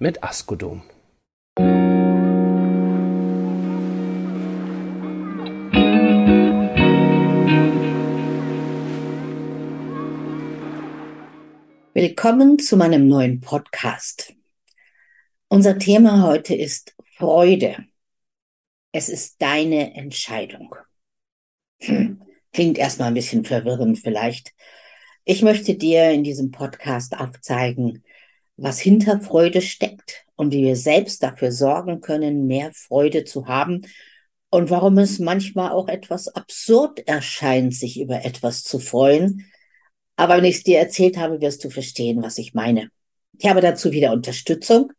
mit Askodom. Willkommen zu meinem neuen Podcast. Unser Thema heute ist Freude. Es ist deine Entscheidung. Klingt erstmal ein bisschen verwirrend vielleicht. Ich möchte dir in diesem Podcast aufzeigen, was hinter Freude steckt und wie wir selbst dafür sorgen können, mehr Freude zu haben und warum es manchmal auch etwas absurd erscheint, sich über etwas zu freuen. Aber wenn ich es dir erzählt habe, wirst du verstehen, was ich meine. Ich habe dazu wieder Unterstützung,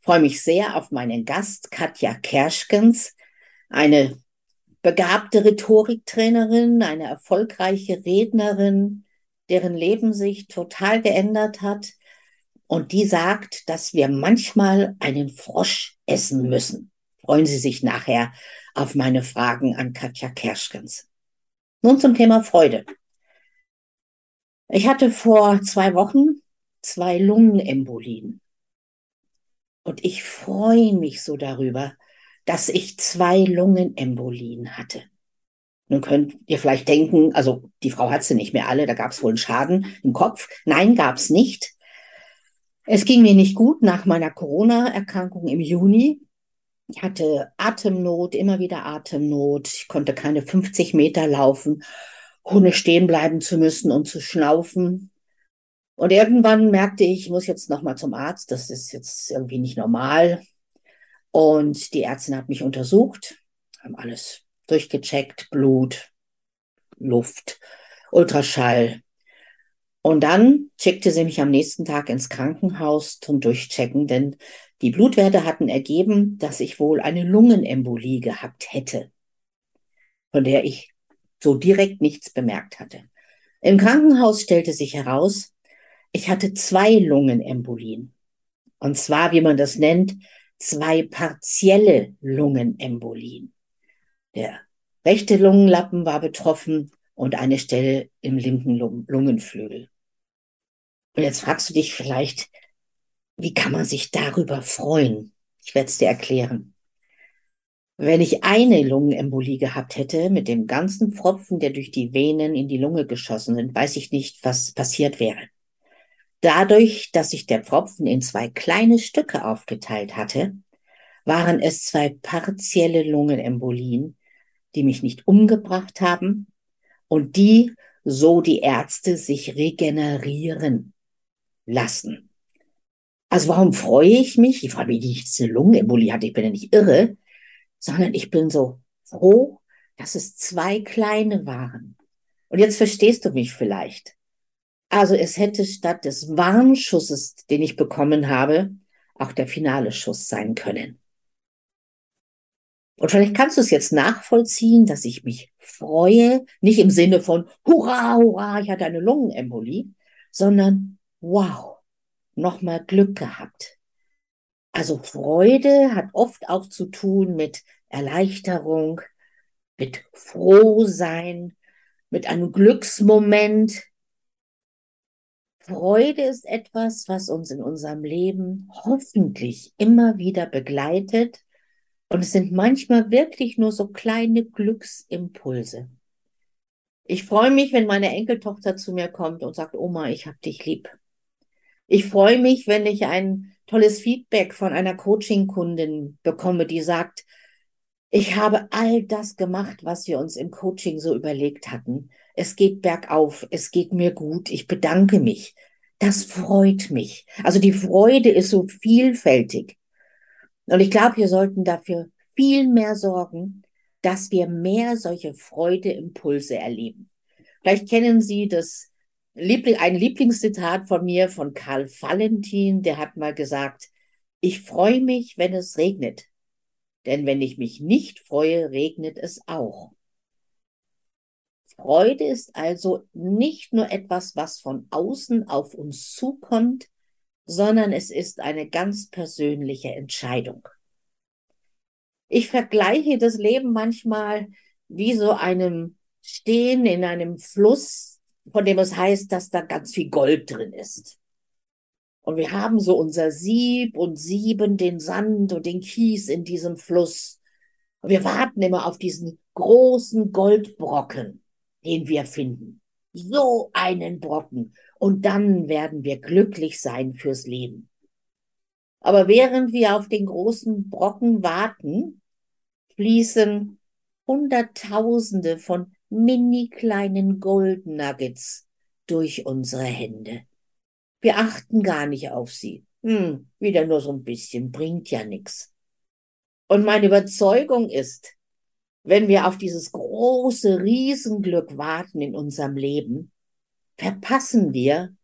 freue mich sehr auf meinen Gast Katja Kerschkens, eine begabte Rhetoriktrainerin, eine erfolgreiche Rednerin, deren Leben sich total geändert hat, und die sagt, dass wir manchmal einen Frosch essen müssen. Freuen Sie sich nachher auf meine Fragen an Katja Kerschkens. Nun zum Thema Freude. Ich hatte vor zwei Wochen zwei Lungenembolien. Und ich freue mich so darüber, dass ich zwei Lungenembolien hatte. Nun könnt ihr vielleicht denken, also die Frau hat sie nicht mehr alle, da gab es wohl einen Schaden im Kopf. Nein, gab es nicht. Es ging mir nicht gut nach meiner Corona-Erkrankung im Juni. Ich hatte Atemnot, immer wieder Atemnot. Ich konnte keine 50 Meter laufen, ohne stehen bleiben zu müssen und zu schnaufen. Und irgendwann merkte ich, ich muss jetzt nochmal zum Arzt. Das ist jetzt irgendwie nicht normal. Und die Ärztin hat mich untersucht, haben alles durchgecheckt, Blut, Luft, Ultraschall, und dann schickte sie mich am nächsten Tag ins Krankenhaus zum Durchchecken, denn die Blutwerte hatten ergeben, dass ich wohl eine Lungenembolie gehabt hätte, von der ich so direkt nichts bemerkt hatte. Im Krankenhaus stellte sich heraus, ich hatte zwei Lungenembolien. Und zwar, wie man das nennt, zwei partielle Lungenembolien. Der rechte Lungenlappen war betroffen und eine Stelle im linken Lungenflügel. Und jetzt fragst du dich vielleicht, wie kann man sich darüber freuen? Ich werde es dir erklären. Wenn ich eine Lungenembolie gehabt hätte, mit dem ganzen Pfropfen, der durch die Venen in die Lunge geschossen sind, weiß ich nicht, was passiert wäre. Dadurch, dass sich der Pfropfen in zwei kleine Stücke aufgeteilt hatte, waren es zwei partielle Lungenembolien, die mich nicht umgebracht haben und die, so die Ärzte, sich regenerieren lassen. Also warum freue ich mich? Ich freue mich nicht, dass eine Lungenembolie hatte, ich bin ja nicht irre, sondern ich bin so froh, dass es zwei kleine waren. Und jetzt verstehst du mich vielleicht. Also es hätte statt des Warnschusses, den ich bekommen habe, auch der finale Schuss sein können. Und vielleicht kannst du es jetzt nachvollziehen, dass ich mich freue, nicht im Sinne von Hurra, hurra, ich hatte eine Lungenembolie, sondern wow, nochmal Glück gehabt. Also Freude hat oft auch zu tun mit Erleichterung, mit Frohsein, mit einem Glücksmoment. Freude ist etwas, was uns in unserem Leben hoffentlich immer wieder begleitet. Und es sind manchmal wirklich nur so kleine Glücksimpulse. Ich freue mich, wenn meine Enkeltochter zu mir kommt und sagt, Oma, ich hab dich lieb. Ich freue mich, wenn ich ein tolles Feedback von einer Coaching-Kundin bekomme, die sagt, ich habe all das gemacht, was wir uns im Coaching so überlegt hatten. Es geht bergauf, es geht mir gut, ich bedanke mich. Das freut mich. Also die Freude ist so vielfältig. Und ich glaube, wir sollten dafür viel mehr sorgen, dass wir mehr solche Freudeimpulse erleben. Vielleicht kennen Sie das Liebling, ein Lieblingszitat von mir, von Karl Valentin, der hat mal gesagt, Ich freue mich, wenn es regnet, denn wenn ich mich nicht freue, regnet es auch. Freude ist also nicht nur etwas, was von außen auf uns zukommt, sondern es ist eine ganz persönliche Entscheidung. Ich vergleiche das Leben manchmal wie so einem Stehen in einem Fluss, von dem es heißt, dass da ganz viel Gold drin ist. Und wir haben so unser Sieb und sieben den Sand und den Kies in diesem Fluss. Und wir warten immer auf diesen großen Goldbrocken, den wir finden. So einen Brocken. Und dann werden wir glücklich sein fürs Leben. Aber während wir auf den großen Brocken warten, fließen Hunderttausende von mini kleinen Goldnuggets durch unsere Hände. Wir achten gar nicht auf sie. Hm, wieder nur so ein bisschen, bringt ja nix. Und meine Überzeugung ist, wenn wir auf dieses große Riesenglück warten in unserem Leben, verpassen wir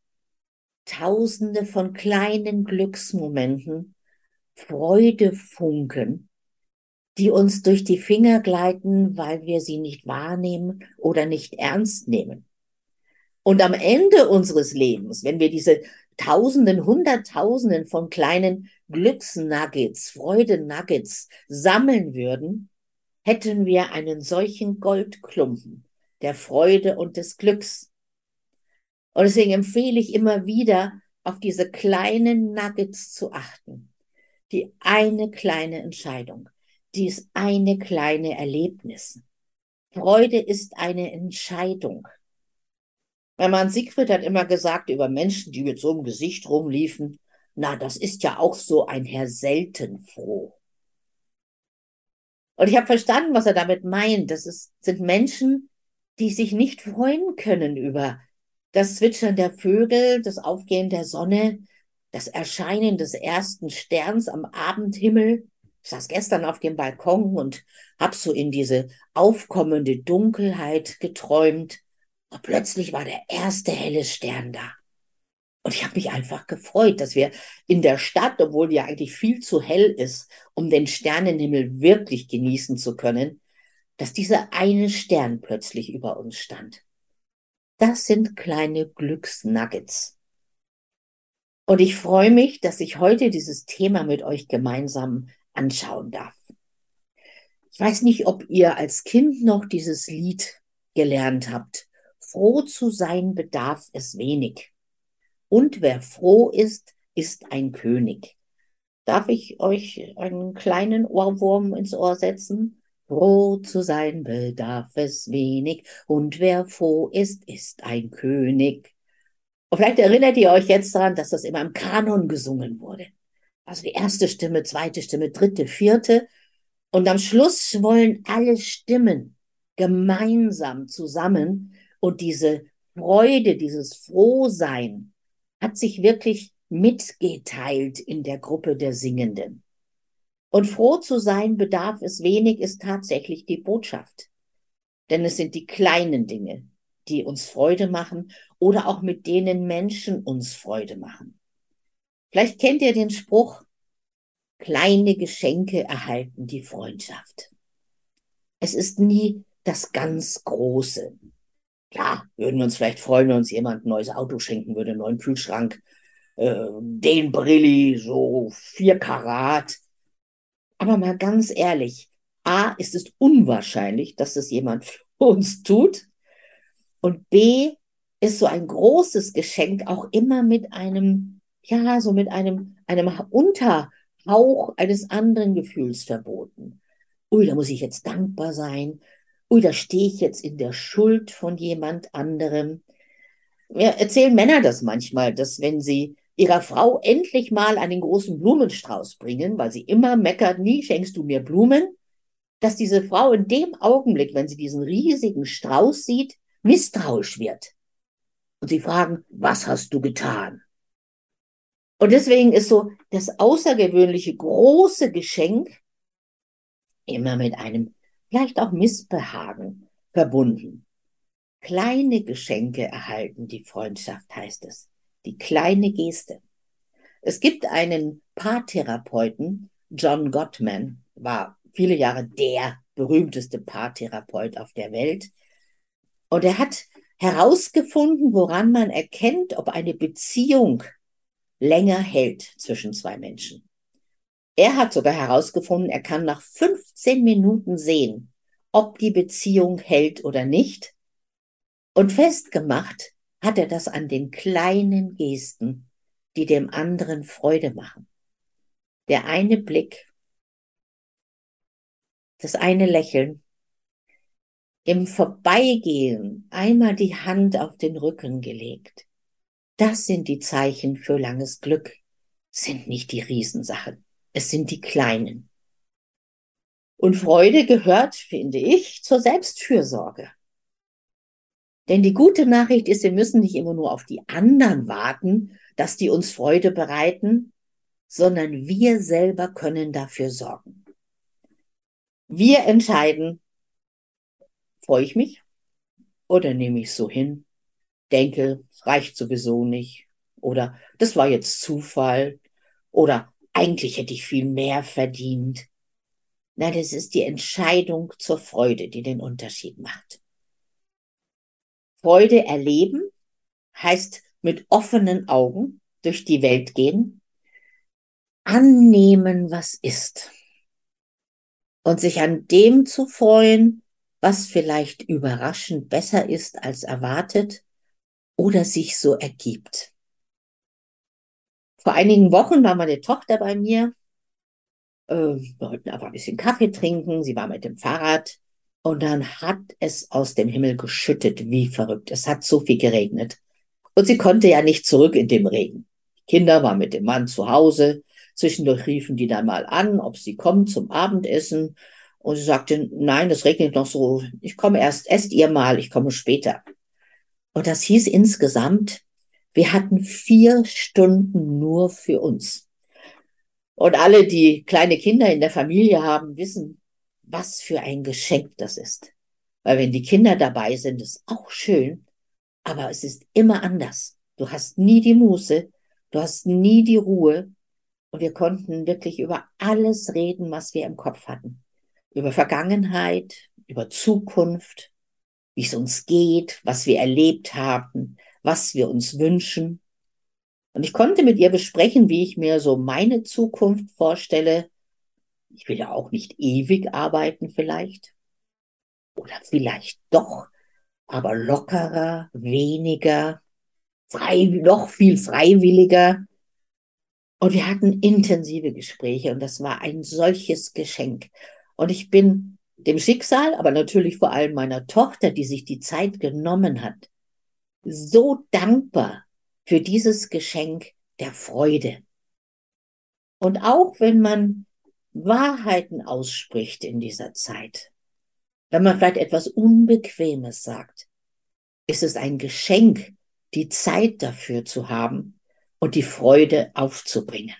Tausende von kleinen Glücksmomenten, Freudefunken, die uns durch die Finger gleiten, weil wir sie nicht wahrnehmen oder nicht ernst nehmen. Und am Ende unseres Lebens, wenn wir diese Tausenden, Hunderttausenden von kleinen Glücksnuggets, Freudenuggets sammeln würden, hätten wir einen solchen Goldklumpen der Freude und des Glücks. Und deswegen empfehle ich immer wieder, auf diese kleinen Nuggets zu achten. Die eine kleine Entscheidung, dies eine kleine Erlebnis. Freude ist eine Entscheidung. Mein Mann Siegfried hat immer gesagt über Menschen, die mit so einem Gesicht rumliefen, na, das ist ja auch so ein Herr selten froh. Und ich habe verstanden, was er damit meint. Das ist, sind Menschen, die sich nicht freuen können über das Zwitschern der Vögel, das Aufgehen der Sonne, das Erscheinen des ersten Sterns am Abendhimmel, ich saß gestern auf dem Balkon und hab so in diese aufkommende Dunkelheit geträumt. Und plötzlich war der erste helle Stern da. Und ich habe mich einfach gefreut, dass wir in der Stadt, obwohl ja eigentlich viel zu hell ist, um den Sternenhimmel wirklich genießen zu können, dass dieser eine Stern plötzlich über uns stand. Das sind kleine Glücksnuggets. Und ich freue mich, dass ich heute dieses Thema mit euch gemeinsam anschauen darf. Ich weiß nicht, ob ihr als Kind noch dieses Lied gelernt habt. Froh zu sein bedarf es wenig. Und wer froh ist, ist ein König. Darf ich euch einen kleinen Ohrwurm ins Ohr setzen? Froh zu sein bedarf es wenig, und wer froh ist, ist ein König. Und vielleicht erinnert ihr euch jetzt daran, dass das immer im Kanon gesungen wurde. Also die erste Stimme, zweite Stimme, dritte, vierte. Und am Schluss wollen alle Stimmen gemeinsam zusammen und diese Freude, dieses Frohsein hat sich wirklich mitgeteilt in der Gruppe der Singenden. Und froh zu sein bedarf es wenig, ist tatsächlich die Botschaft. Denn es sind die kleinen Dinge, die uns Freude machen oder auch mit denen Menschen uns Freude machen. Vielleicht kennt ihr den Spruch, kleine Geschenke erhalten die Freundschaft. Es ist nie das ganz Große. Klar, würden wir uns vielleicht freuen, wenn uns jemand ein neues Auto schenken würde, einen neuen Kühlschrank, äh, den Brilli, so vier Karat. Aber mal ganz ehrlich, A, ist es unwahrscheinlich, dass das jemand für uns tut. Und B, ist so ein großes Geschenk auch immer mit einem ja, so mit einem, einem Unterhauch eines anderen Gefühls verboten. Ui, da muss ich jetzt dankbar sein. Ui, da stehe ich jetzt in der Schuld von jemand anderem. Ja, erzählen Männer das manchmal, dass wenn sie ihrer Frau endlich mal einen großen Blumenstrauß bringen, weil sie immer meckert, nie schenkst du mir Blumen, dass diese Frau in dem Augenblick, wenn sie diesen riesigen Strauß sieht, misstrauisch wird. Und sie fragen, was hast du getan? Und deswegen ist so das außergewöhnliche große Geschenk immer mit einem vielleicht auch Missbehagen verbunden. Kleine Geschenke erhalten die Freundschaft, heißt es. Die kleine Geste. Es gibt einen Paartherapeuten, John Gottman, war viele Jahre der berühmteste Paartherapeut auf der Welt. Und er hat herausgefunden, woran man erkennt, ob eine Beziehung länger hält zwischen zwei Menschen. Er hat sogar herausgefunden, er kann nach 15 Minuten sehen, ob die Beziehung hält oder nicht. Und festgemacht hat er das an den kleinen Gesten, die dem anderen Freude machen. Der eine Blick, das eine Lächeln, im Vorbeigehen einmal die Hand auf den Rücken gelegt. Das sind die Zeichen für langes Glück, sind nicht die Riesensachen, es sind die kleinen. Und Freude gehört, finde ich, zur Selbstfürsorge. Denn die gute Nachricht ist, wir müssen nicht immer nur auf die anderen warten, dass die uns Freude bereiten, sondern wir selber können dafür sorgen. Wir entscheiden, freue ich mich oder nehme ich so hin, denke, reicht sowieso nicht oder das war jetzt Zufall oder eigentlich hätte ich viel mehr verdient. Nein, es ist die Entscheidung zur Freude, die den Unterschied macht. Freude erleben heißt mit offenen Augen durch die Welt gehen, annehmen, was ist und sich an dem zu freuen, was vielleicht überraschend besser ist als erwartet oder sich so ergibt. Vor einigen Wochen war meine Tochter bei mir. Äh, wir wollten einfach ein bisschen Kaffee trinken. Sie war mit dem Fahrrad. Und dann hat es aus dem Himmel geschüttet, wie verrückt. Es hat so viel geregnet. Und sie konnte ja nicht zurück in dem Regen. Die Kinder waren mit dem Mann zu Hause. Zwischendurch riefen die dann mal an, ob sie kommen zum Abendessen. Und sie sagte, nein, es regnet noch so. Ich komme erst, esst ihr mal, ich komme später. Und das hieß insgesamt, wir hatten vier Stunden nur für uns. Und alle, die kleine Kinder in der Familie haben, wissen, was für ein Geschenk das ist. Weil wenn die Kinder dabei sind, ist auch schön, aber es ist immer anders. Du hast nie die Muße, du hast nie die Ruhe. Und wir konnten wirklich über alles reden, was wir im Kopf hatten. Über Vergangenheit, über Zukunft, wie es uns geht, was wir erlebt haben, was wir uns wünschen. Und ich konnte mit ihr besprechen, wie ich mir so meine Zukunft vorstelle. Ich will ja auch nicht ewig arbeiten vielleicht. Oder vielleicht doch aber lockerer, weniger, frei, noch viel freiwilliger. Und wir hatten intensive Gespräche und das war ein solches Geschenk. Und ich bin dem Schicksal, aber natürlich vor allem meiner Tochter, die sich die Zeit genommen hat, so dankbar für dieses Geschenk der Freude. Und auch wenn man Wahrheiten ausspricht in dieser Zeit, wenn man vielleicht etwas Unbequemes sagt, ist es ein Geschenk, die Zeit dafür zu haben und die Freude aufzubringen.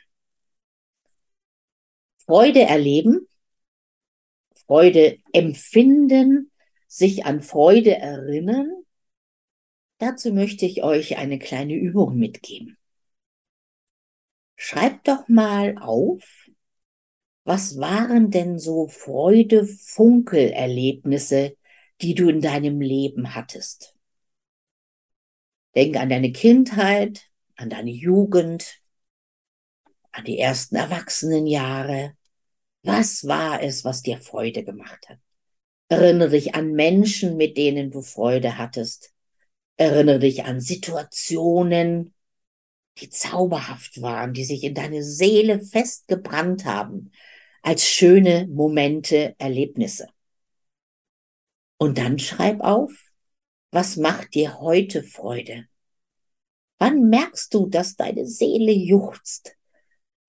Freude erleben, Freude empfinden, sich an Freude erinnern. Dazu möchte ich euch eine kleine Übung mitgeben. Schreibt doch mal auf, was waren denn so Freude-Funkel-Erlebnisse, die du in deinem Leben hattest? Denk an deine Kindheit, an deine Jugend, an die ersten Erwachsenenjahre. Was war es, was dir Freude gemacht hat? Erinnere dich an Menschen, mit denen du Freude hattest. Erinnere dich an Situationen, die zauberhaft waren, die sich in deine Seele festgebrannt haben, als schöne Momente, Erlebnisse. Und dann schreib auf, was macht dir heute Freude? Wann merkst du, dass deine Seele juchzt?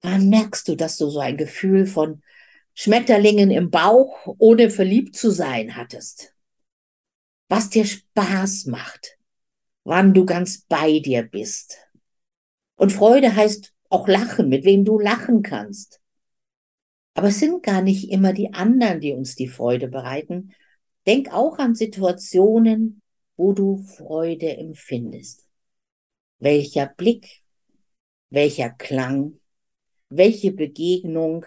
Wann merkst du, dass du so ein Gefühl von Schmetterlingen im Bauch, ohne verliebt zu sein hattest? Was dir Spaß macht? Wann du ganz bei dir bist? Und Freude heißt auch lachen, mit wem du lachen kannst. Aber es sind gar nicht immer die anderen, die uns die Freude bereiten. Denk auch an Situationen, wo du Freude empfindest. Welcher Blick, welcher Klang, welche Begegnung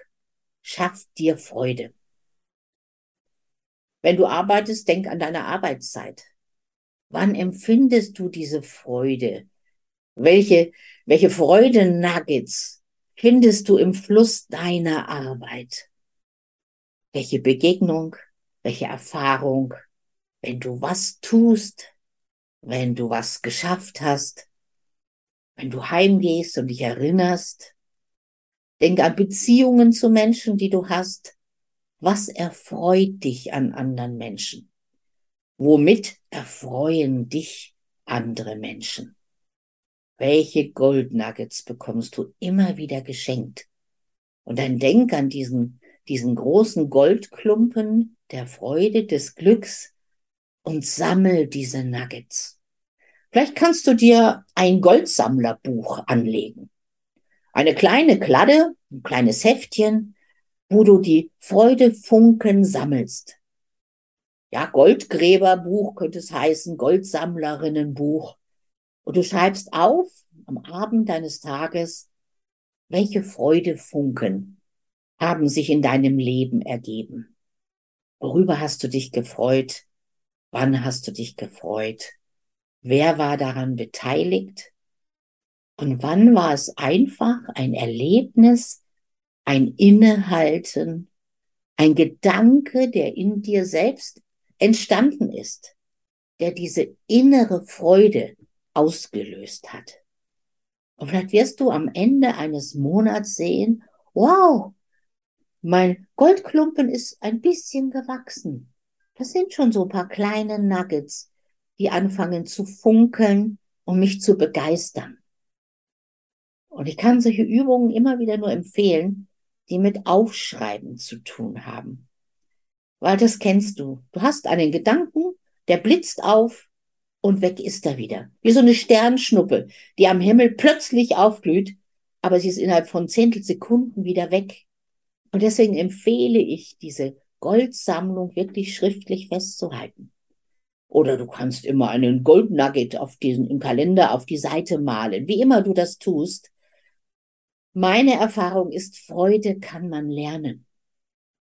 schafft dir Freude. Wenn du arbeitest, denk an deine Arbeitszeit. Wann empfindest du diese Freude? Welche, welche Freude-Nuggets findest du im Fluss deiner Arbeit? Welche Begegnung, welche Erfahrung, wenn du was tust, wenn du was geschafft hast, wenn du heimgehst und dich erinnerst, denk an Beziehungen zu Menschen, die du hast. Was erfreut dich an anderen Menschen? Womit erfreuen dich andere Menschen? Welche Goldnuggets bekommst du immer wieder geschenkt? Und dann denk an diesen, diesen großen Goldklumpen der Freude, des Glücks und sammel diese Nuggets. Vielleicht kannst du dir ein Goldsammlerbuch anlegen. Eine kleine Kladde, ein kleines Heftchen, wo du die Freudefunken sammelst. Ja, Goldgräberbuch könnte es heißen, Goldsammlerinnenbuch. Und du schreibst auf am Abend deines Tages, welche Freudefunken haben sich in deinem Leben ergeben? Worüber hast du dich gefreut? Wann hast du dich gefreut? Wer war daran beteiligt? Und wann war es einfach ein Erlebnis, ein Innehalten, ein Gedanke, der in dir selbst entstanden ist, der diese innere Freude ausgelöst hat. Und vielleicht wirst du am Ende eines Monats sehen, wow, mein Goldklumpen ist ein bisschen gewachsen. Das sind schon so ein paar kleine Nuggets, die anfangen zu funkeln und mich zu begeistern. Und ich kann solche Übungen immer wieder nur empfehlen, die mit Aufschreiben zu tun haben. Weil das kennst du. Du hast einen Gedanken, der blitzt auf und weg ist er wieder. Wie so eine Sternschnuppe, die am Himmel plötzlich aufglüht, aber sie ist innerhalb von Zehntelsekunden wieder weg. Und deswegen empfehle ich, diese Goldsammlung wirklich schriftlich festzuhalten. Oder du kannst immer einen Goldnugget auf diesen, im Kalender auf die Seite malen, wie immer du das tust. Meine Erfahrung ist, Freude kann man lernen.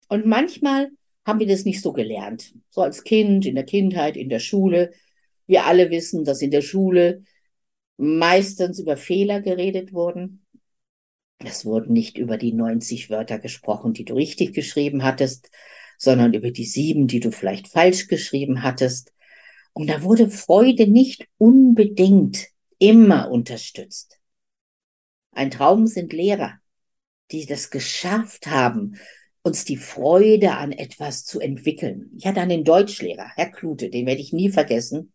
Und manchmal haben wir das nicht so gelernt. So als Kind, in der Kindheit, in der Schule. Wir alle wissen, dass in der Schule meistens über Fehler geredet wurden. Es wurden nicht über die 90 Wörter gesprochen, die du richtig geschrieben hattest, sondern über die sieben, die du vielleicht falsch geschrieben hattest. Und da wurde Freude nicht unbedingt immer unterstützt. Ein Traum sind Lehrer, die das geschafft haben, uns die Freude an etwas zu entwickeln. Ich hatte einen Deutschlehrer, Herr Klute, den werde ich nie vergessen.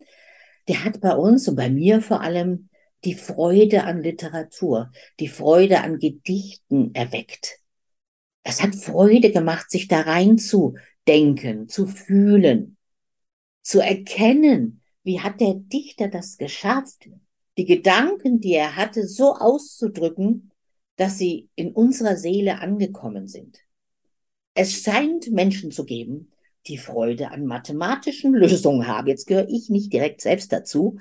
Der hat bei uns und bei mir vor allem die Freude an Literatur, die Freude an Gedichten erweckt. Es hat Freude gemacht, sich da rein zu denken, zu fühlen, zu erkennen, wie hat der Dichter das geschafft, die Gedanken, die er hatte, so auszudrücken, dass sie in unserer Seele angekommen sind. Es scheint Menschen zu geben, die Freude an mathematischen Lösungen haben. Jetzt gehöre ich nicht direkt selbst dazu,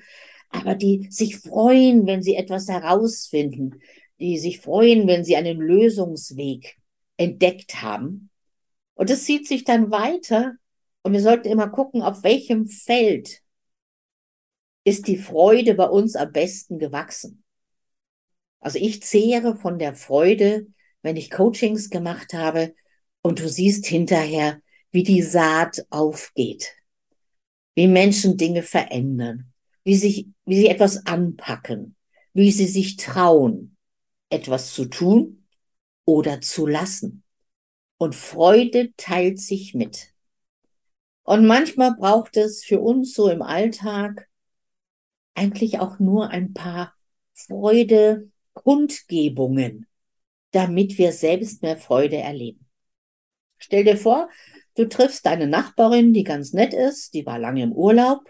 aber die sich freuen, wenn sie etwas herausfinden, die sich freuen, wenn sie einen Lösungsweg entdeckt haben. Und es zieht sich dann weiter und wir sollten immer gucken, auf welchem Feld ist die Freude bei uns am besten gewachsen. Also ich zehre von der Freude, wenn ich Coachings gemacht habe, und du siehst hinterher, wie die Saat aufgeht, wie Menschen Dinge verändern, wie, sich, wie sie etwas anpacken, wie sie sich trauen, etwas zu tun oder zu lassen. Und Freude teilt sich mit. Und manchmal braucht es für uns so im Alltag eigentlich auch nur ein paar Freude-Kundgebungen, damit wir selbst mehr Freude erleben. Stell dir vor, du triffst deine Nachbarin, die ganz nett ist, die war lange im Urlaub,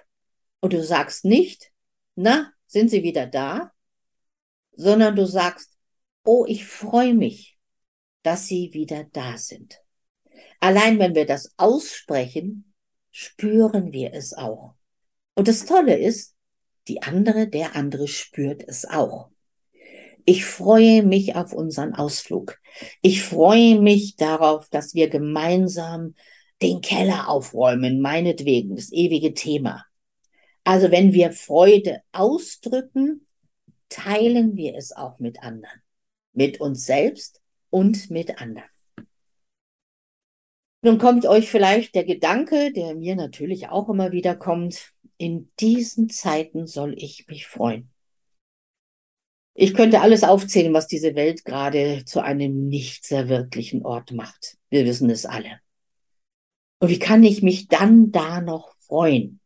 und du sagst nicht, na, sind sie wieder da, sondern du sagst, oh, ich freue mich, dass sie wieder da sind. Allein wenn wir das aussprechen, spüren wir es auch. Und das Tolle ist, die andere, der andere spürt es auch. Ich freue mich auf unseren Ausflug. Ich freue mich darauf, dass wir gemeinsam den Keller aufräumen, meinetwegen, das ewige Thema. Also wenn wir Freude ausdrücken, teilen wir es auch mit anderen, mit uns selbst und mit anderen. Nun kommt euch vielleicht der Gedanke, der mir natürlich auch immer wieder kommt, in diesen Zeiten soll ich mich freuen. Ich könnte alles aufzählen, was diese Welt gerade zu einem nicht sehr wirklichen Ort macht. Wir wissen es alle. Und wie kann ich mich dann da noch freuen?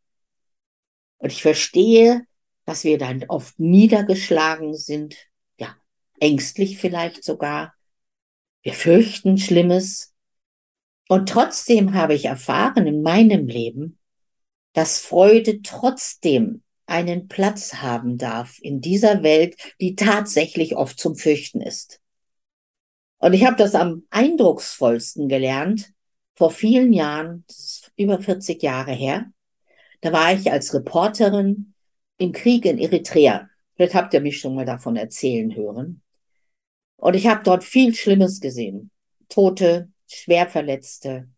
Und ich verstehe, dass wir dann oft niedergeschlagen sind, ja, ängstlich vielleicht sogar. Wir fürchten Schlimmes. Und trotzdem habe ich erfahren in meinem Leben, dass Freude trotzdem einen Platz haben darf in dieser Welt, die tatsächlich oft zum Fürchten ist. Und ich habe das am eindrucksvollsten gelernt vor vielen Jahren, das ist über 40 Jahre her. Da war ich als Reporterin im Krieg in Eritrea. Vielleicht habt ihr mich schon mal davon erzählen hören. Und ich habe dort viel Schlimmes gesehen. Tote, Schwerverletzte,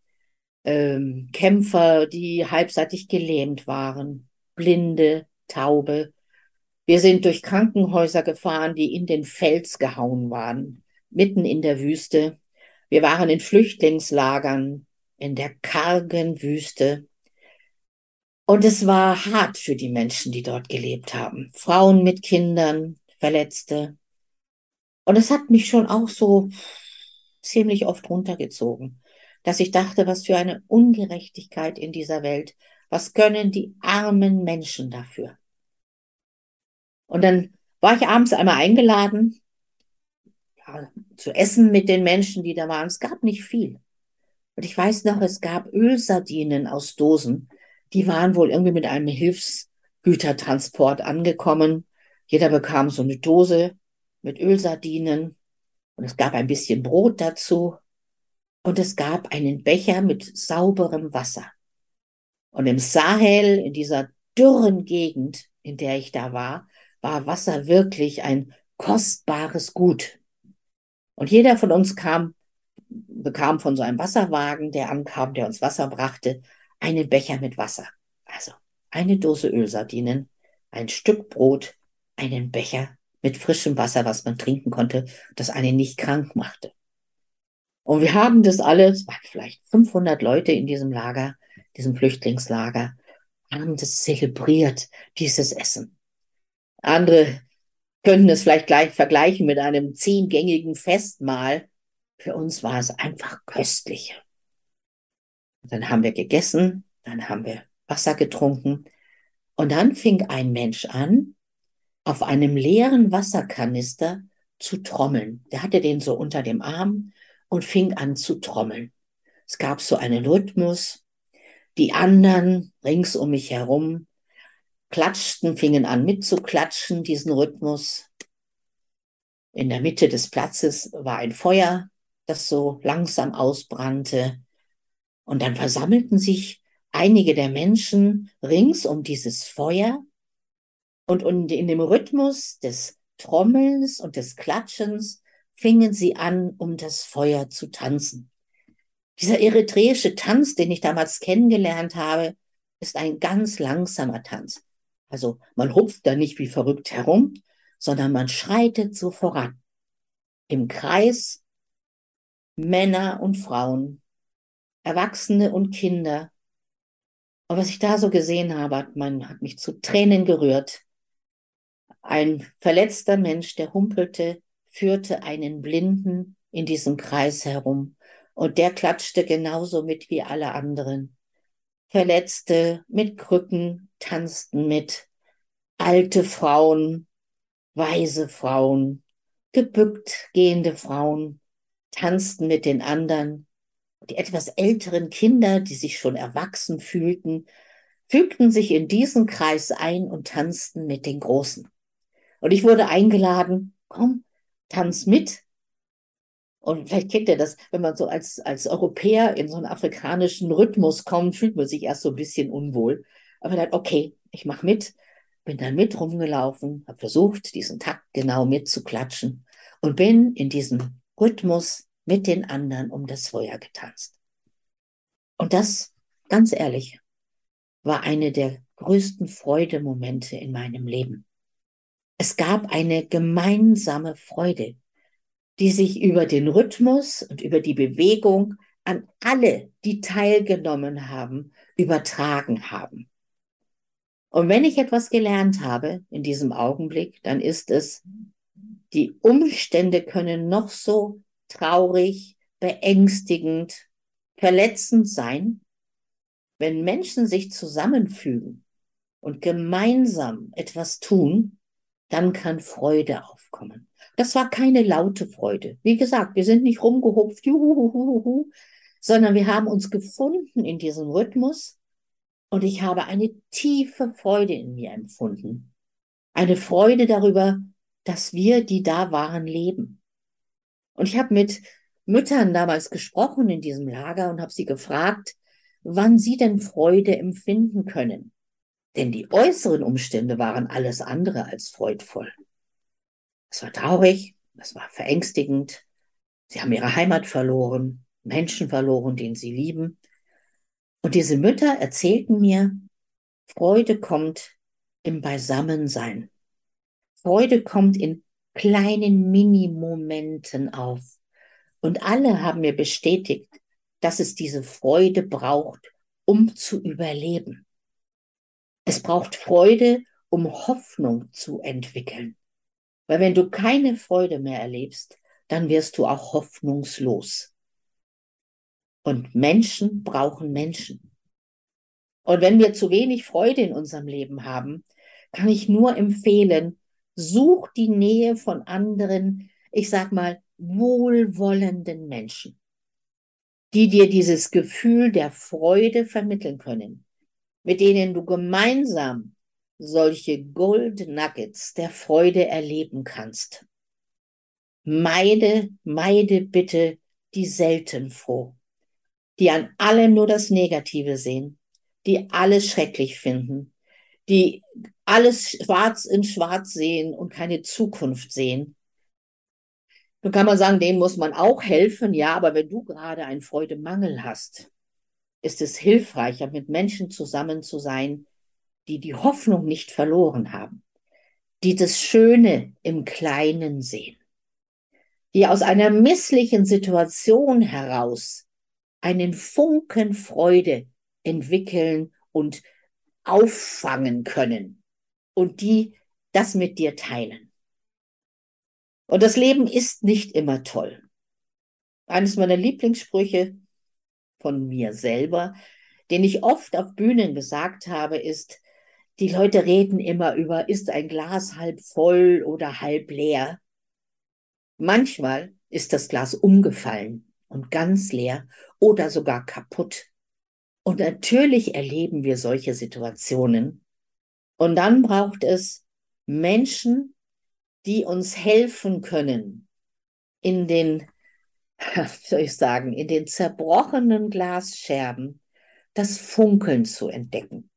ähm, Kämpfer, die halbseitig gelähmt waren, Blinde, Taube. Wir sind durch Krankenhäuser gefahren, die in den Fels gehauen waren, mitten in der Wüste. Wir waren in Flüchtlingslagern, in der kargen Wüste. Und es war hart für die Menschen, die dort gelebt haben. Frauen mit Kindern, Verletzte. Und es hat mich schon auch so ziemlich oft runtergezogen dass ich dachte, was für eine Ungerechtigkeit in dieser Welt. Was können die armen Menschen dafür? Und dann war ich abends einmal eingeladen, ja, zu essen mit den Menschen, die da waren. Es gab nicht viel. Und ich weiß noch, es gab Ölsardinen aus Dosen. Die waren wohl irgendwie mit einem Hilfsgütertransport angekommen. Jeder bekam so eine Dose mit Ölsardinen. Und es gab ein bisschen Brot dazu und es gab einen Becher mit sauberem Wasser. Und im Sahel, in dieser dürren Gegend, in der ich da war, war Wasser wirklich ein kostbares Gut. Und jeder von uns kam, bekam von so einem Wasserwagen, der ankam, der uns Wasser brachte, einen Becher mit Wasser. Also eine Dose Ölsardinen, ein Stück Brot, einen Becher mit frischem Wasser, was man trinken konnte, das einen nicht krank machte. Und wir haben das alles, es waren vielleicht 500 Leute in diesem Lager, diesem Flüchtlingslager, haben das zelebriert, dieses Essen. Andere könnten es vielleicht gleich vergleichen mit einem zehngängigen Festmahl. Für uns war es einfach köstlich. Dann haben wir gegessen, dann haben wir Wasser getrunken und dann fing ein Mensch an, auf einem leeren Wasserkanister zu trommeln. Der hatte den so unter dem Arm und fing an zu trommeln. Es gab so einen Rhythmus. Die anderen rings um mich herum klatschten, fingen an mitzuklatschen, diesen Rhythmus. In der Mitte des Platzes war ein Feuer, das so langsam ausbrannte. Und dann versammelten sich einige der Menschen rings um dieses Feuer und in dem Rhythmus des Trommelns und des Klatschens fingen sie an, um das Feuer zu tanzen. Dieser eritreische Tanz, den ich damals kennengelernt habe, ist ein ganz langsamer Tanz. Also man hupft da nicht wie verrückt herum, sondern man schreitet so voran. Im Kreis Männer und Frauen, Erwachsene und Kinder. Und was ich da so gesehen habe, hat, man, hat mich zu Tränen gerührt. Ein verletzter Mensch, der humpelte führte einen Blinden in diesem Kreis herum und der klatschte genauso mit wie alle anderen. Verletzte mit Krücken tanzten mit, alte Frauen, weise Frauen, gebückt gehende Frauen tanzten mit den anderen. Die etwas älteren Kinder, die sich schon erwachsen fühlten, fügten sich in diesen Kreis ein und tanzten mit den Großen. Und ich wurde eingeladen, komm, tanz mit. Und vielleicht kennt ihr das, wenn man so als, als Europäer in so einen afrikanischen Rhythmus kommt, fühlt man sich erst so ein bisschen unwohl. Aber dann, okay, ich mache mit. bin dann mit rumgelaufen, habe versucht, diesen Takt genau mitzuklatschen und bin in diesem Rhythmus mit den anderen um das Feuer getanzt. Und das, ganz ehrlich, war eine der größten Freudemomente in meinem Leben. Es gab eine gemeinsame Freude, die sich über den Rhythmus und über die Bewegung an alle, die teilgenommen haben, übertragen haben. Und wenn ich etwas gelernt habe in diesem Augenblick, dann ist es, die Umstände können noch so traurig, beängstigend, verletzend sein, wenn Menschen sich zusammenfügen und gemeinsam etwas tun, dann kann Freude aufkommen. Das war keine laute Freude. Wie gesagt, wir sind nicht rumgehupft, juhuhuhuhu, sondern wir haben uns gefunden in diesem Rhythmus und ich habe eine tiefe Freude in mir empfunden. Eine Freude darüber, dass wir, die da waren, leben. Und ich habe mit Müttern damals gesprochen in diesem Lager und habe sie gefragt, wann sie denn Freude empfinden können. Denn die äußeren Umstände waren alles andere als freudvoll. Es war traurig, es war verängstigend. Sie haben ihre Heimat verloren, Menschen verloren, den sie lieben. Und diese Mütter erzählten mir, Freude kommt im Beisammensein. Freude kommt in kleinen Minimomenten auf. Und alle haben mir bestätigt, dass es diese Freude braucht, um zu überleben. Es braucht Freude, um Hoffnung zu entwickeln. Weil wenn du keine Freude mehr erlebst, dann wirst du auch hoffnungslos. Und Menschen brauchen Menschen. Und wenn wir zu wenig Freude in unserem Leben haben, kann ich nur empfehlen, such die Nähe von anderen, ich sag mal, wohlwollenden Menschen, die dir dieses Gefühl der Freude vermitteln können, mit denen du gemeinsam solche Gold Nuggets der Freude erleben kannst. Meide, meide bitte die selten froh, die an allem nur das Negative sehen, die alles schrecklich finden, die alles schwarz in schwarz sehen und keine Zukunft sehen. Nun kann man sagen, denen muss man auch helfen, ja, aber wenn du gerade einen Freudemangel hast, ist es hilfreicher, mit Menschen zusammen zu sein, die die Hoffnung nicht verloren haben, die das Schöne im Kleinen sehen, die aus einer misslichen Situation heraus einen Funken Freude entwickeln und auffangen können und die das mit dir teilen. Und das Leben ist nicht immer toll. Eines meiner Lieblingssprüche von mir selber, den ich oft auf Bühnen gesagt habe, ist, die Leute reden immer über, ist ein Glas halb voll oder halb leer. Manchmal ist das Glas umgefallen und ganz leer oder sogar kaputt. Und natürlich erleben wir solche Situationen. Und dann braucht es Menschen, die uns helfen können, in den, wie soll ich sagen, in den zerbrochenen Glasscherben das Funkeln zu entdecken.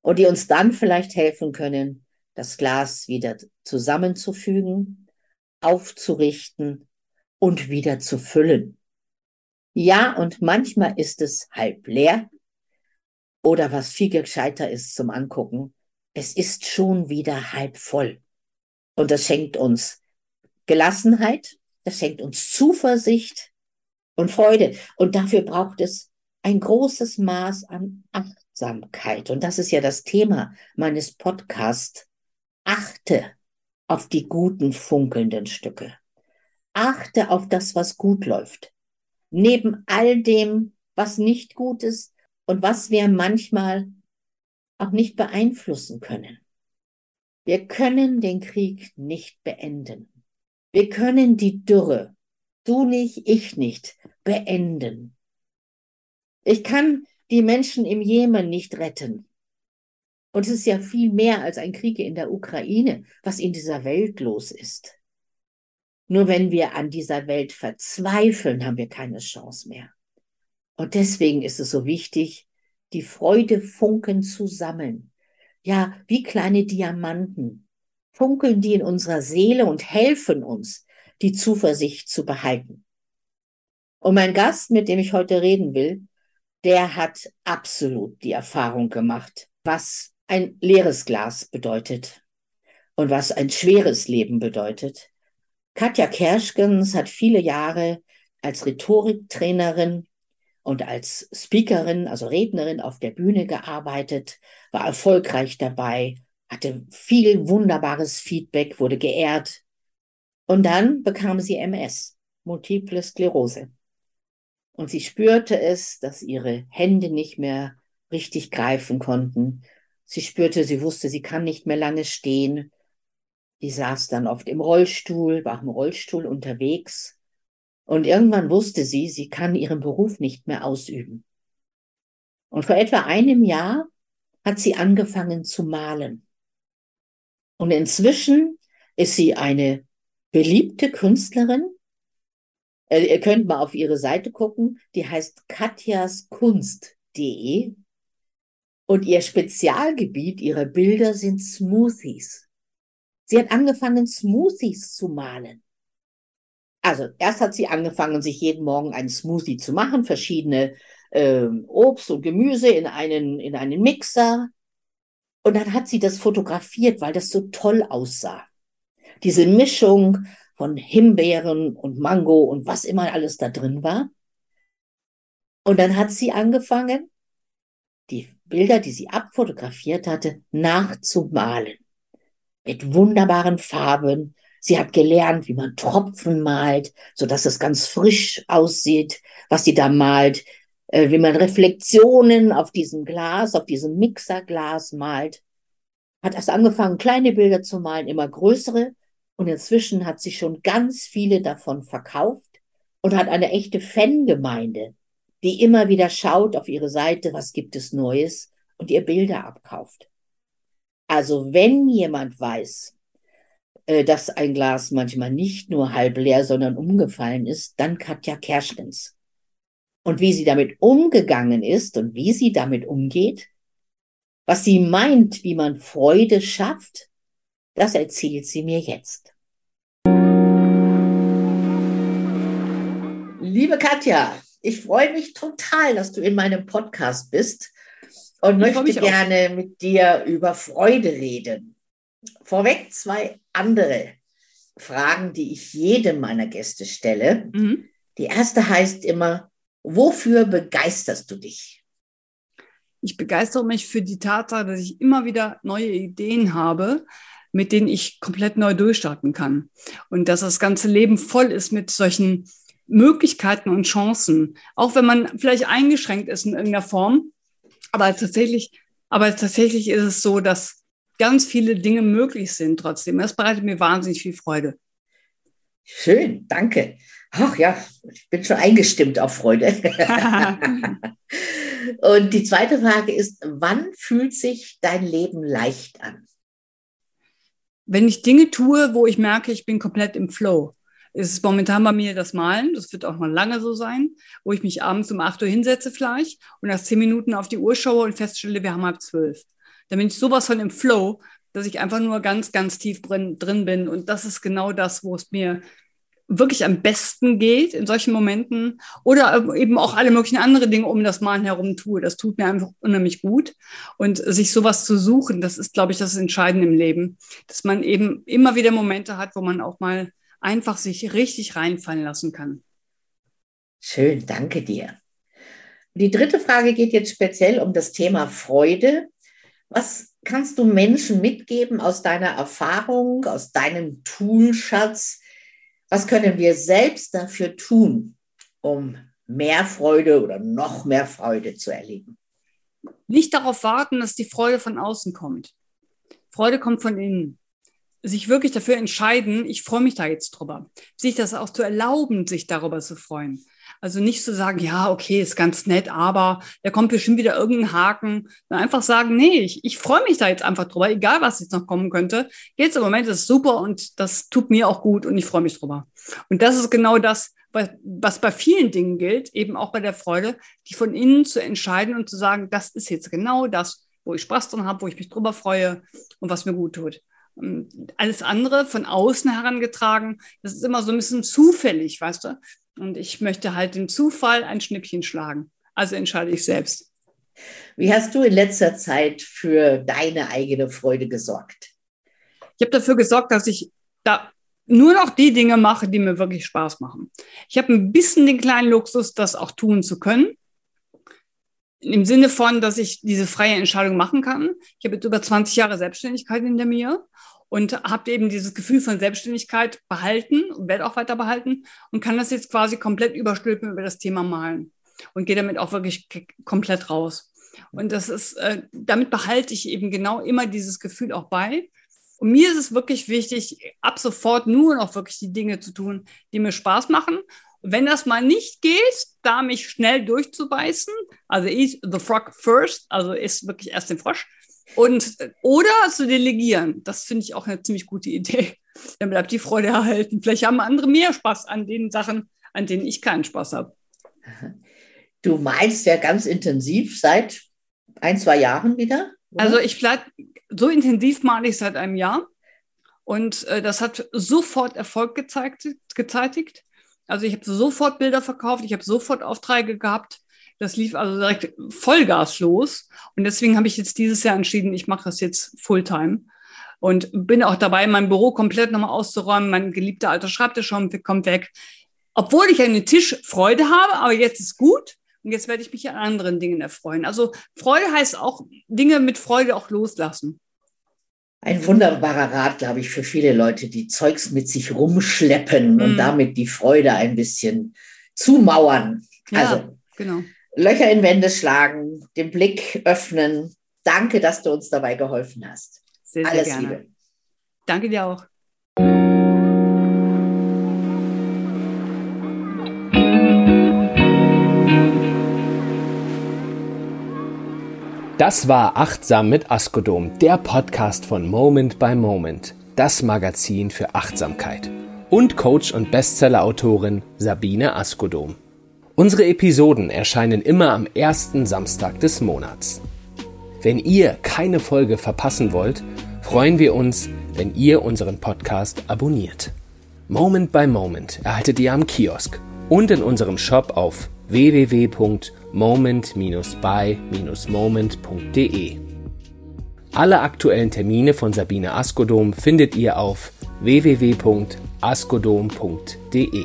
Und die uns dann vielleicht helfen können, das Glas wieder zusammenzufügen, aufzurichten und wieder zu füllen. Ja, und manchmal ist es halb leer oder was viel gescheiter ist zum Angucken, es ist schon wieder halb voll. Und das schenkt uns Gelassenheit, das schenkt uns Zuversicht und Freude. Und dafür braucht es ein großes Maß an Achtsamkeit. Und das ist ja das Thema meines Podcasts. Achte auf die guten funkelnden Stücke. Achte auf das, was gut läuft neben all dem, was nicht gut ist und was wir manchmal auch nicht beeinflussen können. Wir können den Krieg nicht beenden. Wir können die Dürre, du nicht, ich nicht, beenden. Ich kann die Menschen im Jemen nicht retten. Und es ist ja viel mehr als ein Krieg in der Ukraine, was in dieser Welt los ist. Nur wenn wir an dieser Welt verzweifeln, haben wir keine Chance mehr. Und deswegen ist es so wichtig, die Freudefunken zu sammeln, ja, wie kleine Diamanten, funkeln die in unserer Seele und helfen uns, die Zuversicht zu behalten. Und mein Gast, mit dem ich heute reden will, der hat absolut die Erfahrung gemacht, was ein leeres Glas bedeutet und was ein schweres Leben bedeutet. Katja Kerschkens hat viele Jahre als Rhetoriktrainerin und als Speakerin, also Rednerin auf der Bühne gearbeitet, war erfolgreich dabei, hatte viel wunderbares Feedback, wurde geehrt. Und dann bekam sie MS, Multiple Sklerose. Und sie spürte es, dass ihre Hände nicht mehr richtig greifen konnten. Sie spürte, sie wusste, sie kann nicht mehr lange stehen. Die saß dann oft im Rollstuhl, war im Rollstuhl unterwegs. Und irgendwann wusste sie, sie kann ihren Beruf nicht mehr ausüben. Und vor etwa einem Jahr hat sie angefangen zu malen. Und inzwischen ist sie eine beliebte Künstlerin. Äh, ihr könnt mal auf ihre Seite gucken, die heißt katjaskunst.de. Und ihr Spezialgebiet ihrer Bilder sind Smoothies. Sie hat angefangen, Smoothies zu malen. Also erst hat sie angefangen, sich jeden Morgen einen Smoothie zu machen, verschiedene äh, Obst und Gemüse in einen, in einen Mixer. Und dann hat sie das fotografiert, weil das so toll aussah. Diese Mischung von Himbeeren und Mango und was immer alles da drin war. Und dann hat sie angefangen, die Bilder, die sie abfotografiert hatte, nachzumalen. Mit wunderbaren Farben. Sie hat gelernt, wie man Tropfen malt, so dass es ganz frisch aussieht, was sie da malt, äh, wie man Reflexionen auf diesem Glas, auf diesem Mixerglas malt. Hat erst angefangen, kleine Bilder zu malen, immer größere. Und inzwischen hat sie schon ganz viele davon verkauft und hat eine echte Fangemeinde, die immer wieder schaut auf ihre Seite, was gibt es Neues und ihr Bilder abkauft. Also wenn jemand weiß, äh, dass ein Glas manchmal nicht nur halb leer, sondern umgefallen ist, dann Katja Kerschlens. Und wie sie damit umgegangen ist und wie sie damit umgeht, was sie meint, wie man Freude schafft, das erzählt sie mir jetzt. Liebe Katja, ich freue mich total, dass du in meinem Podcast bist und ich möchte gerne mit dir über Freude reden. Vorweg zwei andere Fragen, die ich jedem meiner Gäste stelle. Mhm. Die erste heißt immer, wofür begeisterst du dich? Ich begeistere mich für die Tatsache, dass ich immer wieder neue Ideen habe, mit denen ich komplett neu durchstarten kann. Und dass das ganze Leben voll ist mit solchen Möglichkeiten und Chancen, auch wenn man vielleicht eingeschränkt ist in irgendeiner Form. Aber tatsächlich, aber tatsächlich ist es so, dass ganz viele Dinge möglich sind trotzdem. Das bereitet mir wahnsinnig viel Freude. Schön, danke. Ach ja, ich bin schon eingestimmt auf Freude. Und die zweite Frage ist, wann fühlt sich dein Leben leicht an? Wenn ich Dinge tue, wo ich merke, ich bin komplett im Flow ist es momentan bei mir das Malen. Das wird auch noch lange so sein, wo ich mich abends um 8 Uhr hinsetze vielleicht und nach 10 Minuten auf die Uhr schaue und feststelle, wir haben halb zwölf. Da bin ich sowas von im Flow, dass ich einfach nur ganz, ganz tief drin, drin bin. Und das ist genau das, wo es mir wirklich am besten geht in solchen Momenten oder eben auch alle möglichen andere Dinge um das Malen herum tue. Das tut mir einfach unheimlich gut. Und sich sowas zu suchen, das ist, glaube ich, das Entscheidende im Leben, dass man eben immer wieder Momente hat, wo man auch mal einfach sich richtig reinfallen lassen kann. Schön, danke dir. Die dritte Frage geht jetzt speziell um das Thema Freude. Was kannst du Menschen mitgeben aus deiner Erfahrung, aus deinem Toolschatz? Was können wir selbst dafür tun, um mehr Freude oder noch mehr Freude zu erleben? Nicht darauf warten, dass die Freude von außen kommt. Freude kommt von innen sich wirklich dafür entscheiden, ich freue mich da jetzt drüber. Sich das auch zu erlauben, sich darüber zu freuen. Also nicht zu sagen, ja, okay, ist ganz nett, aber da kommt bestimmt wieder irgendein Haken. Dann einfach sagen, nee, ich, ich freue mich da jetzt einfach drüber, egal was jetzt noch kommen könnte. Jetzt im Moment ist es super und das tut mir auch gut und ich freue mich drüber. Und das ist genau das, was, bei vielen Dingen gilt, eben auch bei der Freude, die von innen zu entscheiden und zu sagen, das ist jetzt genau das, wo ich Spaß dran habe, wo ich mich drüber freue und was mir gut tut. Alles andere von außen herangetragen, das ist immer so ein bisschen zufällig, weißt du? Und ich möchte halt den Zufall ein Schnippchen schlagen. Also entscheide ich selbst. Wie hast du in letzter Zeit für deine eigene Freude gesorgt? Ich habe dafür gesorgt, dass ich da nur noch die Dinge mache, die mir wirklich Spaß machen. Ich habe ein bisschen den kleinen Luxus, das auch tun zu können. Im Sinne von, dass ich diese freie Entscheidung machen kann. Ich habe jetzt über 20 Jahre Selbstständigkeit hinter mir und habe eben dieses Gefühl von Selbstständigkeit behalten und werde auch weiter behalten und kann das jetzt quasi komplett überstülpen über das Thema Malen und gehe damit auch wirklich komplett raus. Und das ist, äh, damit behalte ich eben genau immer dieses Gefühl auch bei. Und mir ist es wirklich wichtig, ab sofort nur noch wirklich die Dinge zu tun, die mir Spaß machen. Wenn das mal nicht geht, da mich schnell durchzubeißen, also eat the frog first, also isst wirklich erst den Frosch, und, oder zu delegieren. Das finde ich auch eine ziemlich gute Idee. Dann bleibt die Freude erhalten. Vielleicht haben andere mehr Spaß an den Sachen, an denen ich keinen Spaß habe. Du malst ja ganz intensiv seit ein, zwei Jahren wieder? Oder? Also ich bleib, so intensiv male ich seit einem Jahr. Und äh, das hat sofort Erfolg gezeigt, gezeitigt. Also ich habe sofort Bilder verkauft, ich habe sofort Aufträge gehabt. Das lief also direkt Vollgas los. Und deswegen habe ich jetzt dieses Jahr entschieden, ich mache das jetzt Fulltime. Und bin auch dabei, mein Büro komplett nochmal auszuräumen. Mein geliebter alter Schreibtisch kommt weg. Obwohl ich eine Tischfreude habe, aber jetzt ist gut. Und jetzt werde ich mich an anderen Dingen erfreuen. Also Freude heißt auch Dinge mit Freude auch loslassen. Ein wunderbarer Rat, glaube ich, für viele Leute, die Zeugs mit sich rumschleppen mm. und mhm. damit die Freude ein bisschen zumauern. Ja, also genau. Löcher in Wände schlagen, den Blick öffnen. Danke, dass du uns dabei geholfen hast. Sehr, sehr Alles gerne. Liebe. Danke dir auch. Das war Achtsam mit Askodom, der Podcast von Moment by Moment, das Magazin für Achtsamkeit. Und Coach und Bestseller-Autorin Sabine Askodom. Unsere Episoden erscheinen immer am ersten Samstag des Monats. Wenn ihr keine Folge verpassen wollt, freuen wir uns, wenn ihr unseren Podcast abonniert. Moment by Moment erhaltet ihr am Kiosk und in unserem Shop auf www.moment-by-moment.de. Alle aktuellen Termine von Sabine Askodom findet ihr auf www.askodom.de.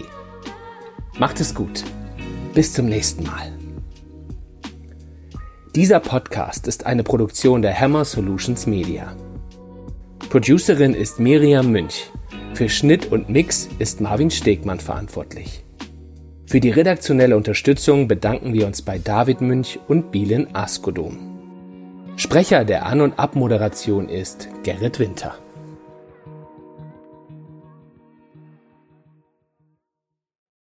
Macht es gut. Bis zum nächsten Mal. Dieser Podcast ist eine Produktion der Hammer Solutions Media. Producerin ist Miriam Münch. Für Schnitt und Mix ist Marvin Stegmann verantwortlich. Für die redaktionelle Unterstützung bedanken wir uns bei David Münch und Bielen Askodom. Sprecher der An- und Abmoderation ist Gerrit Winter.